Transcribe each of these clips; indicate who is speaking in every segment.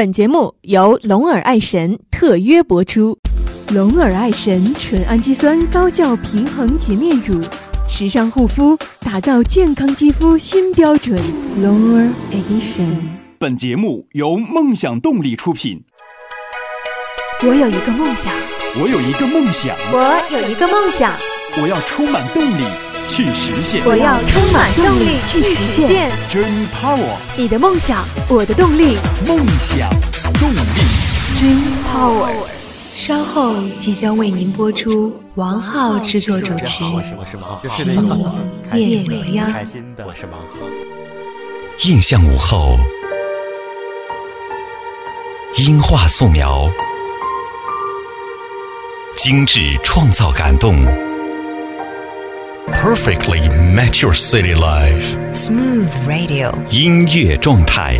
Speaker 1: 本节目由龙耳爱神特约播出。龙耳爱神纯氨基酸高效平衡洁面乳，时尚护肤，打造健康肌肤新标准。龙耳 Edition。
Speaker 2: 本节目由梦想动力出品。
Speaker 1: 我有一个梦想，
Speaker 2: 我有一个梦想，
Speaker 3: 我有一个梦想，
Speaker 2: 我要充满动力去实现。
Speaker 3: 我要充满动力去实现。
Speaker 2: Dream Power，
Speaker 3: 你的梦想，我的动力。
Speaker 2: 梦想动力。
Speaker 3: Dream Power。
Speaker 4: 稍后即将为您播出王浩制作主持《
Speaker 5: 我是王浩，
Speaker 4: 奇异夜未央》。
Speaker 5: 开心的，我是王浩。
Speaker 6: 印象午后，音画素描，精致创造感动，perfectly match your city life。
Speaker 7: Smooth Radio，
Speaker 6: 音乐状态，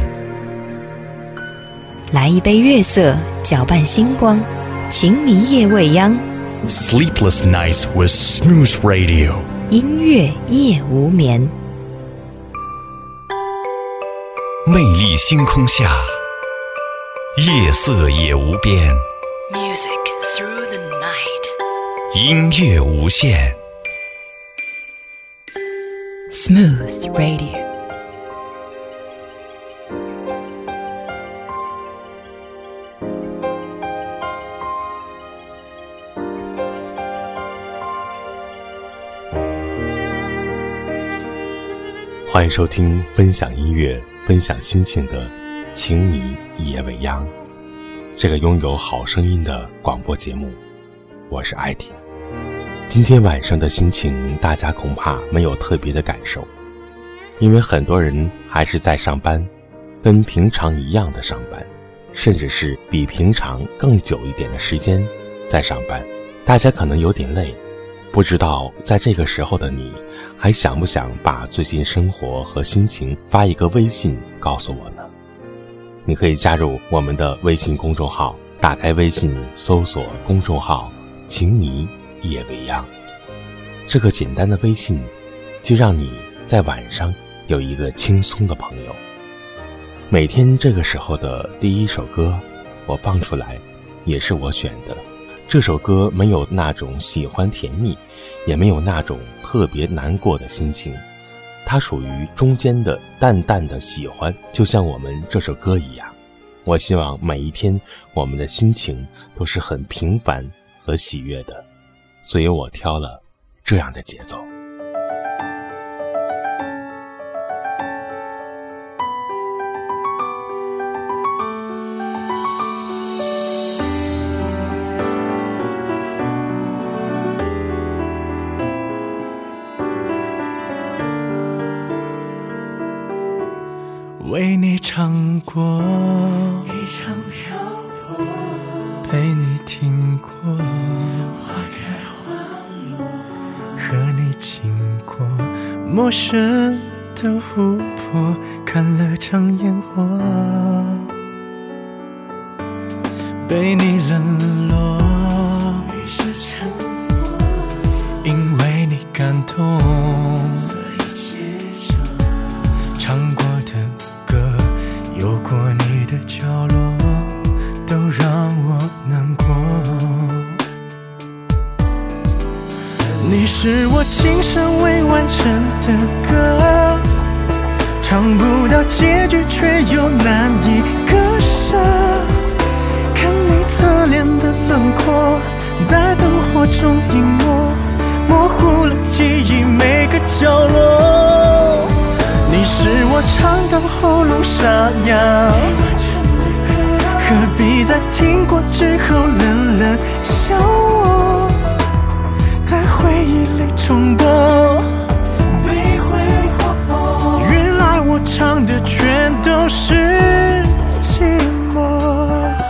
Speaker 7: 来一杯月色，搅拌星光，情迷夜未央
Speaker 6: ，Sleepless nights with smooth radio。
Speaker 7: 音乐夜无眠。
Speaker 6: 魅力星空下，夜色也无边
Speaker 7: ，Music through the night。
Speaker 6: 音乐无限。
Speaker 7: Smooth Radio。
Speaker 8: 欢迎收听分享音乐、分享心情的《情迷夜未央》这个拥有好声音的广播节目。我是艾迪。今天晚上的心情，大家恐怕没有特别的感受，因为很多人还是在上班，跟平常一样的上班，甚至是比平常更久一点的时间在上班。大家可能有点累。不知道在这个时候的你，还想不想把最近生活和心情发一个微信告诉我呢？你可以加入我们的微信公众号，打开微信搜索公众号“情迷夜未央”，这个简单的微信，就让你在晚上有一个轻松的朋友。每天这个时候的第一首歌，我放出来，也是我选的。这首歌没有那种喜欢甜蜜，也没有那种特别难过的心情，它属于中间的淡淡的喜欢，就像我们这首歌一样。我希望每一天我们的心情都是很平凡和喜悦的，所以我挑了这样的节奏。
Speaker 9: 是我今生未完成的歌，唱不到结局，却又难以割舍。看你侧脸的轮廓，在灯火中隐没，模糊了记忆每个角落。你是我唱到喉咙沙哑，何必在听过之后冷冷笑我，回忆里重播？原来我唱的全都是寂寞。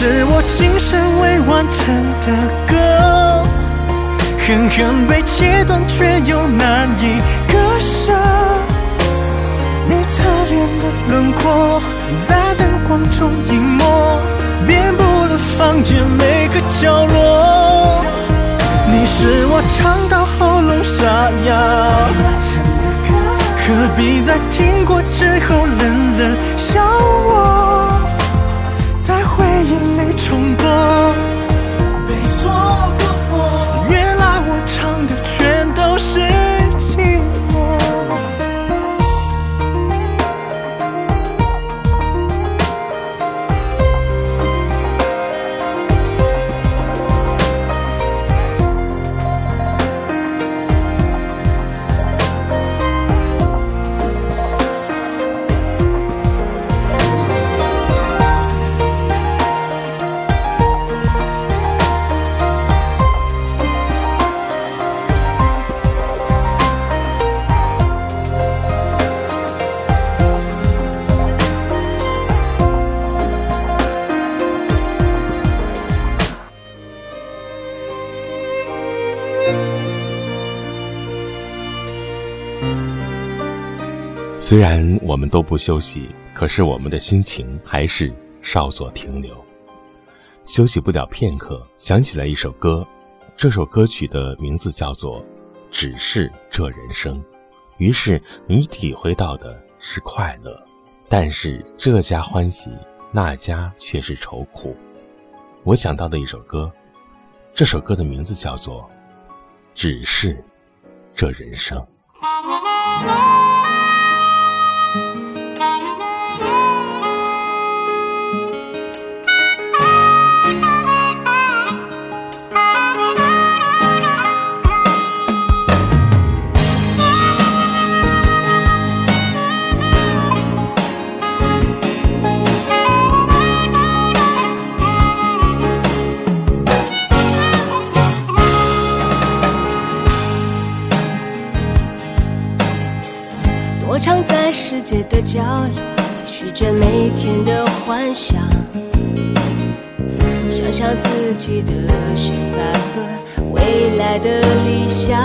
Speaker 9: 是我今生未完成的歌。狠狠被切断，却又难以割舍。你侧脸的轮廓，在灯光中隐没，遍布了房间每个角落。你是我唱到喉咙沙哑，何必在听过之后冷冷笑我，眼泪冲动，被错过。
Speaker 8: 虽然我们都不休息，可是我们的心情还是稍作停留。休息不了片刻，想起了一首歌，这首歌曲的名字叫做《只是这人生》。于是你体会到的是快乐，但是这家欢喜，那家却是愁苦。我想到的一首歌，这首歌的名字叫做《只是这人生》。
Speaker 5: 角落，继续着每天的幻想，想象自己的现在和未来的理想。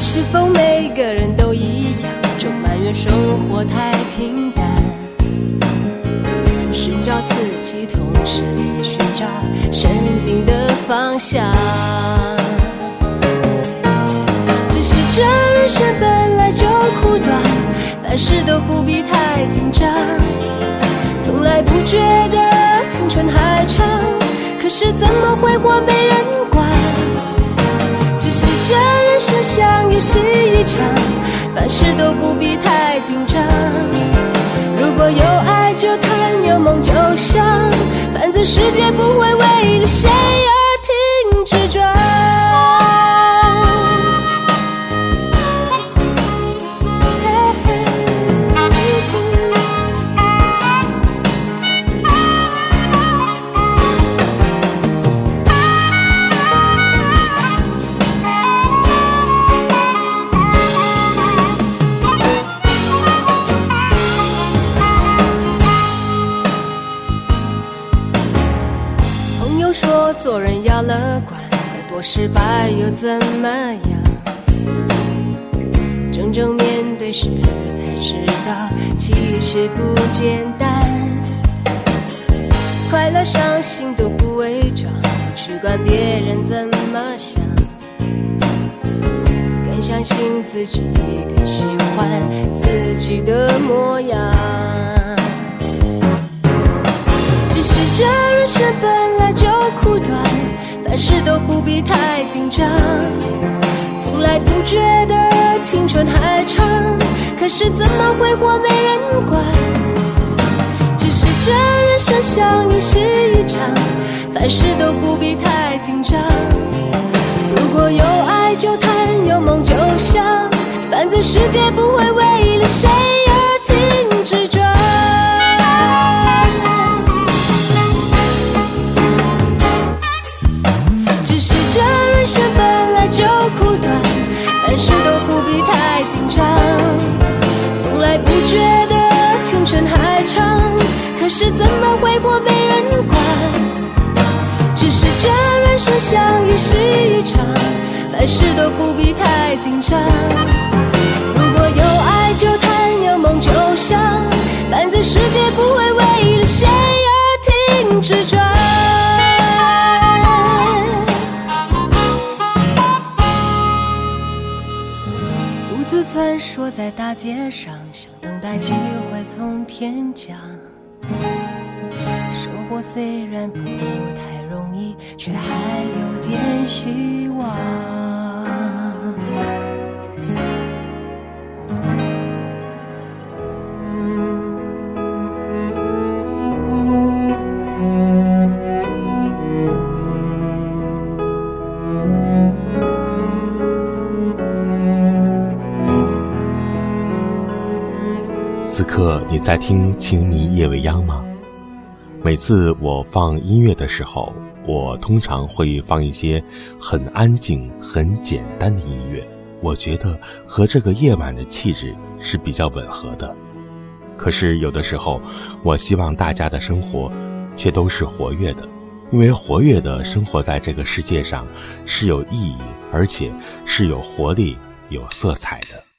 Speaker 5: 是否每个人都一样，总埋怨生活太平淡？寻找自己，同时也寻找生命的方向。只是这人生本，凡事都不必太紧张。从来不觉得青春还长，可是怎么会活没人管？只是这人生像游戏一场，凡事都不必太紧张。如果有爱就谈，有梦就想，反正世界不会为了谁而停止转。失败又怎么样？真正面对时才知道，其实不简单。快乐伤心都不伪装，去管别人怎么想。更相信自己，更喜欢自己的模样。只是这人生本来就苦短，凡事都不必太紧张。从来不觉得青春还长，可是怎么挥霍没人管。只是这人生像游戏一场，凡事都不必太紧张。如果有爱就谈，有梦就想，反正世界不会为了谁可是怎么挥霍没人管。只是这人生相遇是一场，凡事都不必太紧张。如果有爱就谈，有梦就想，反正世界不会为了谁而停止转。独自穿梭在大街上，想等待机会从天降。生活虽然不太容易，却还有点希望。
Speaker 10: 你在听《情迷夜未央》吗？每次我放音乐的时候，我通常会放一些很安静、很简单的音乐，我觉得和这个夜晚的气质是比较吻合的。可是有的时候，我希望大家的生活却都是活跃的，因为活跃的生活在这个世界上是有意义，而且是有活力、有色彩的。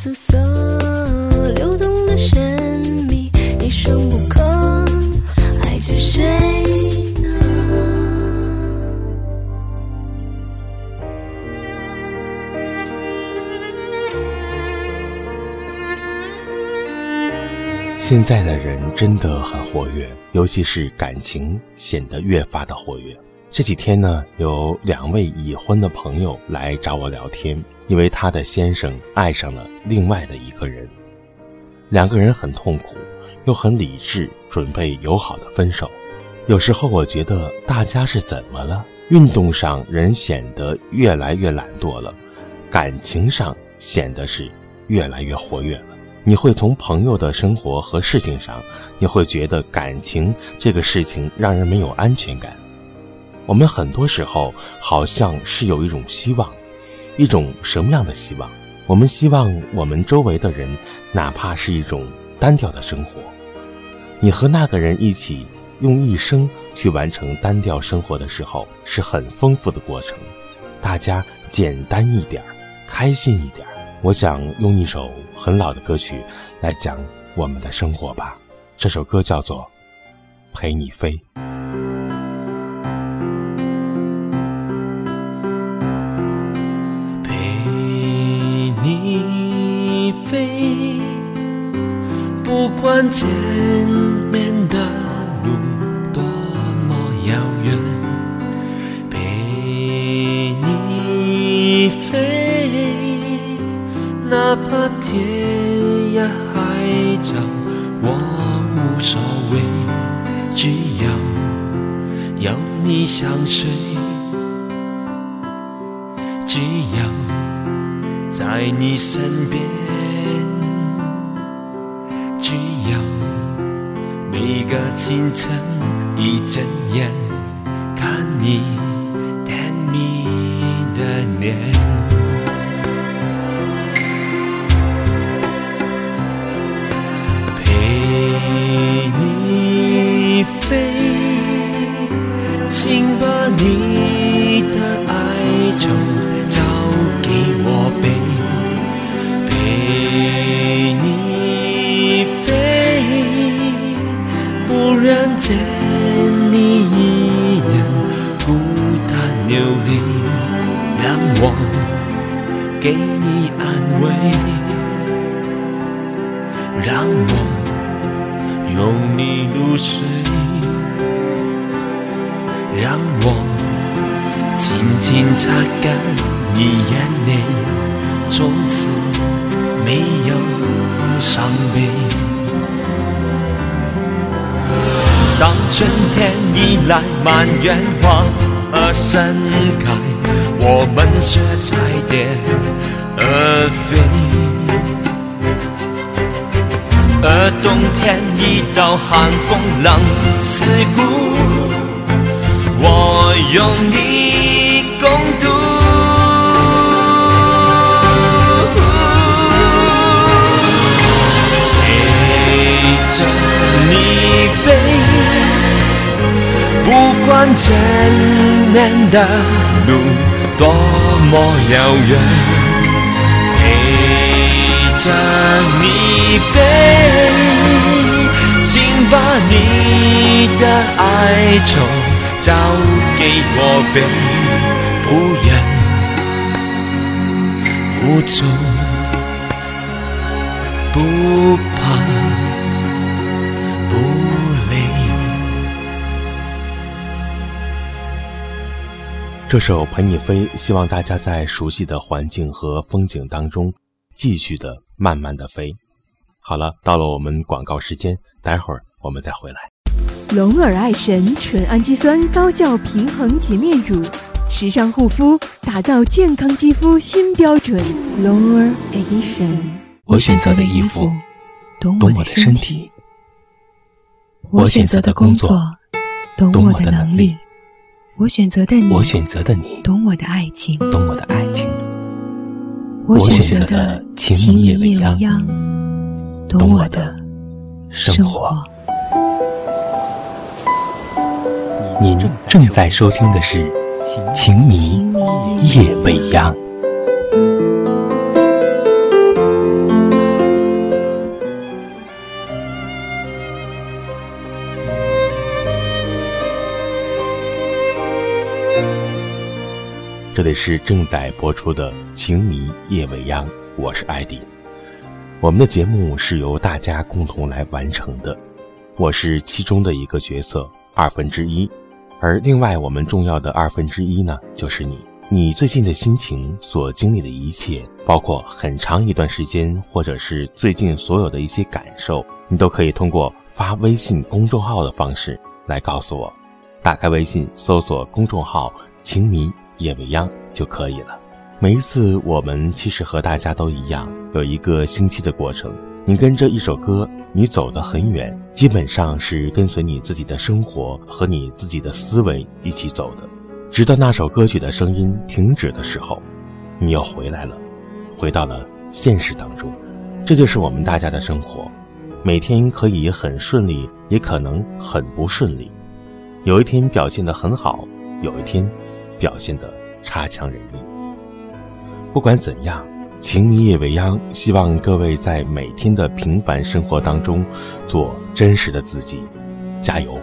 Speaker 11: 紫色流动的神秘，一声不吭，爱着谁呢？
Speaker 8: 现在的人真的很活跃，尤其是感情显得越发的活跃。这几天呢，有两位已婚的朋友来找我聊天，因为他的先生爱上了另外的一个人，两个人很痛苦，又很理智，准备友好的分手。有时候我觉得大家是怎么了？运动上人显得越来越懒惰了，感情上显得是越来越活跃了。你会从朋友的生活和事情上，你会觉得感情这个事情让人没有安全感。我们很多时候好像是有一种希望，一种什么样的希望？我们希望我们周围的人，哪怕是一种单调的生活，你和那个人一起用一生去完成单调生活的时候，是很丰富的过程。大家简单一点，开心一点。我想用一首很老的歌曲来讲我们的生活吧。这首歌叫做《陪你飞》。
Speaker 12: 不管前面的路多么遥远，陪你飞，哪怕天涯海角我无所谓，只要有你相随。只要在你身边，只要每个清晨一睁眼看你甜蜜的脸，陪你飞，请把你的爱就交给我背，陪你不让见你一样孤单流泪，让我给你安慰，让我拥你入睡，让我。轻轻擦干你眼泪，从此没有伤悲。当春天已来，满园花儿盛开，我们却彩蝶而飞。而冬天一到，寒风冷刺骨，我用你共度。不管前面的路多么遥远，陪着你飞，请把你的哀愁交给我背，不远不走，不怕不
Speaker 8: 这首《陪你飞》，希望大家在熟悉的环境和风景当中，继续的慢慢的飞。好了，到了我们广告时间，待会儿我们再回来。
Speaker 1: 龙耳爱神纯氨基酸高效平衡洁面乳，时尚护肤，打造健康肌肤新标准。龙耳 Edition。
Speaker 4: 我选择的衣服，懂我的身体；我选择的工作，懂我的能力；
Speaker 13: 我选择的你，
Speaker 4: 我选择的你，
Speaker 13: 懂我的爱情；
Speaker 4: 懂我的爱情；
Speaker 13: 我
Speaker 4: 选择的情迷夜未央，
Speaker 13: 懂我的
Speaker 4: 生活。
Speaker 13: 您正在收听的是《情迷夜未央》。
Speaker 8: 这里是正在播出的《情迷夜未央》，我是艾迪。我们的节目是由大家共同来完成的，我是其中的一个角色二分之一，而另外我们重要的二分之一呢，就是你。你最近的心情所经历的一切，包括很长一段时间，或者是最近所有的一些感受，你都可以通过发微信公众号的方式来告诉我。打开微信，搜索公众号“情迷”。夜未央就可以了。每一次，我们其实和大家都一样，有一个星期的过程。你跟着一首歌，你走得很远，基本上是跟随你自己的生活和你自己的思维一起走的。直到那首歌曲的声音停止的时候，你又回来了，回到了现实当中。这就是我们大家的生活，每天可以很顺利，也可能很不顺利。有一天表现得很好，有一天。表现得差强人意。不管怎样，情迷夜未央，希望各位在每天的平凡生活当中，做真实的自己，加油！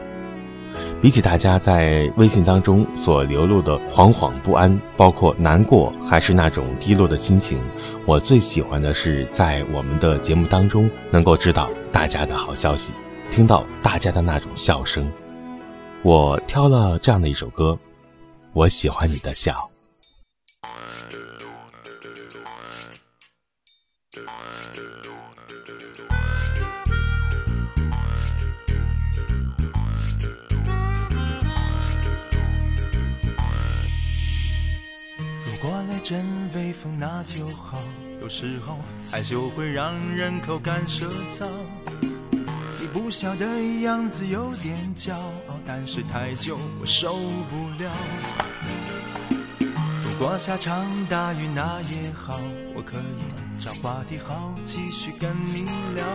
Speaker 8: 比起大家在微信当中所流露的惶惶不安，包括难过，还是那种低落的心情，我最喜欢的是在我们的节目当中能够知道大家的好消息，听到大家的那种笑声。我挑了这样的一首歌。我喜欢你的笑。
Speaker 9: 如果来阵微风，那就好。有时候害羞会让人口干舌燥。不笑的样子有点骄傲，但是太久我受不了。如果下场大雨那也好，我可以找话题好继续跟你聊。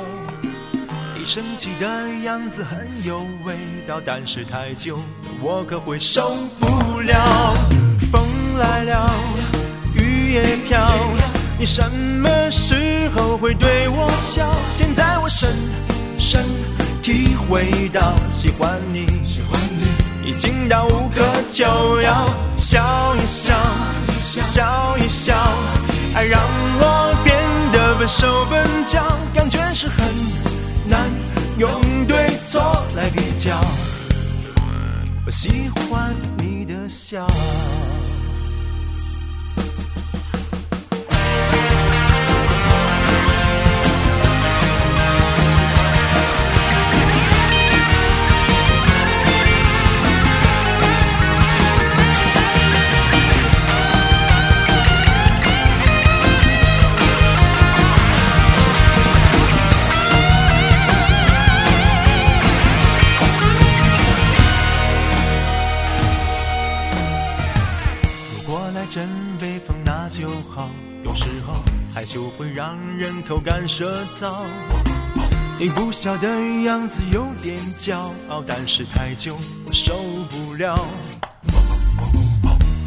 Speaker 9: 你生气的样子很有味道，但是太久我可会受不了。风来了，雨也飘，你什么时候会对我笑？现在我身。深体会到喜欢你，喜欢你已经到无可救药。笑一笑，笑一笑，爱让我变得笨手笨脚，感觉是很难用对错来比较。我喜欢你的笑。来真被风，那就好。有时候害羞会让人口干舌燥。你不笑的样子有点骄傲，但是太久我受不了。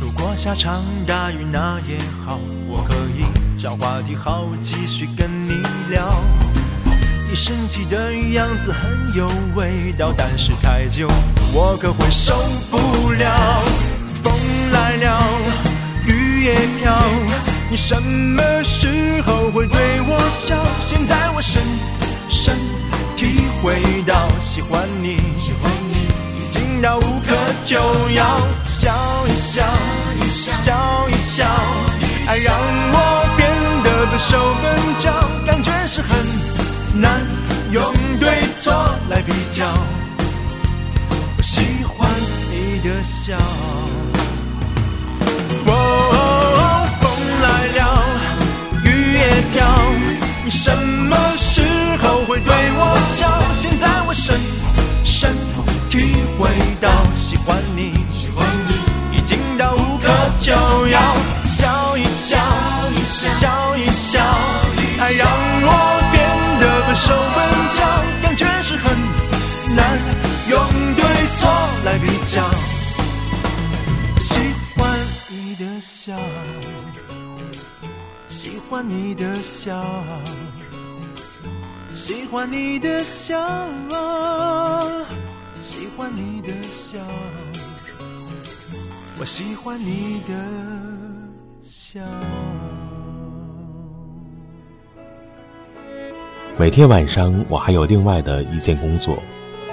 Speaker 9: 如果下场大雨那也好，我可以找话题好继续跟你聊。你生气的样子很有味道，但是太久我可会受不了。风来了，飘。你什么时候会对我笑？现在我深深体会到喜欢你，喜欢你已经到无可救药。笑一笑，笑一笑，爱让我变得笨手笨脚，感觉是很难用对错来比较。我喜欢你的笑。你什么时候会对我笑？现在我深深体会到？喜欢你喜欢你。已经到无可救药。笑一笑笑一笑爱让我变得笨手笨脚感觉是很难。用对错来比较。喜欢你的笑。喜欢你的笑，喜欢你的笑，喜欢你的笑，我喜欢你的笑。
Speaker 8: 每天晚上，我还有另外的一件工作，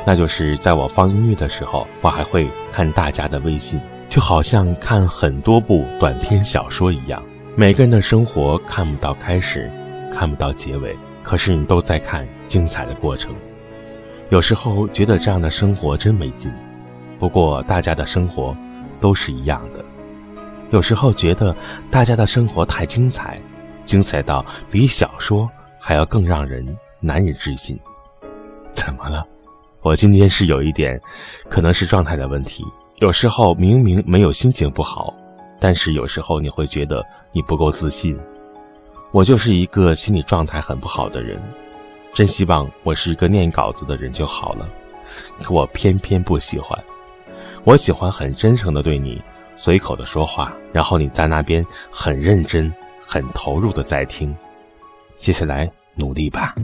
Speaker 8: 那就是在我放音乐的时候，我还会看大家的微信，就好像看很多部短篇小说一样。每个人的生活看不到开始，看不到结尾，可是你都在看精彩的过程。有时候觉得这样的生活真没劲，不过大家的生活都是一样的。有时候觉得大家的生活太精彩，精彩到比小说。还要更让人难以置信。怎么了？我今天是有一点，可能是状态的问题。有时候明明没有心情不好，但是有时候你会觉得你不够自信。我就是一个心理状态很不好的人，真希望我是一个念稿子的人就好了，可我偏偏不喜欢。我喜欢很真诚的对你随口的说话，然后你在那边很认真、很投入的在听。接下来努力吧。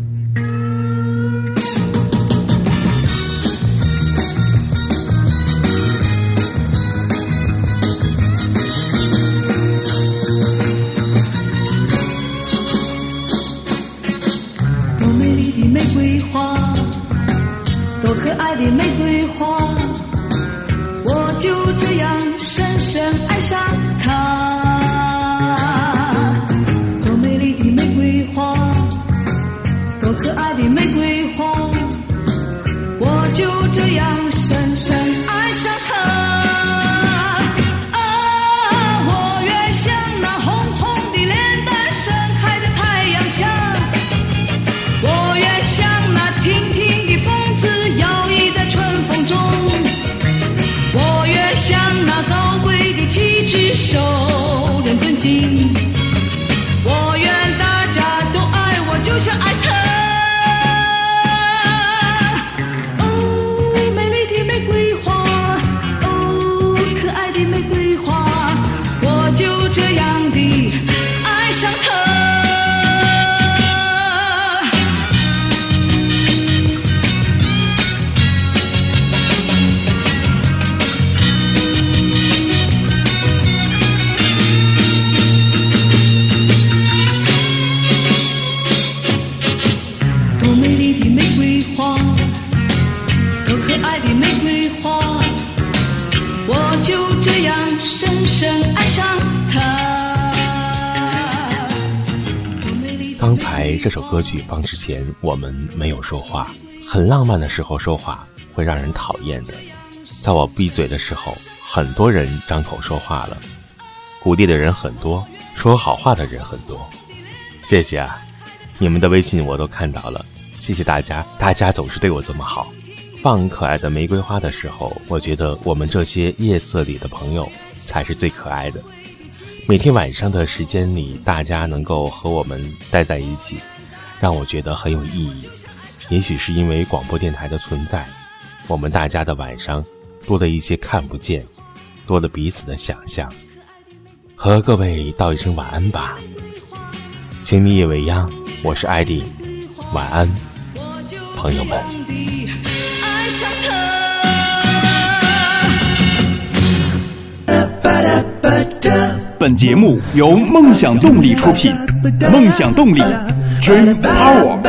Speaker 14: 爱的玫瑰。
Speaker 8: see 歌曲放之前，我们没有说话。很浪漫的时候说话会让人讨厌的，在我闭嘴的时候，很多人张口说话了。鼓励的人很多，说好话的人很多。谢谢啊，你们的微信我都看到了，谢谢大家，大家总是对我这么好。放可爱的玫瑰花的时候，我觉得我们这些夜色里的朋友才是最可爱的。每天晚上的时间里，大家能够和我们待在一起，让我觉得很有意义。也许是因为广播电台的存在，我们大家的晚上多了一些看不见，多了彼此的想象。和各位道一声晚安吧，请你夜未央，我是艾迪，晚安，朋友们。
Speaker 2: 本节目由梦想动力出品，梦想动力，Dream Power。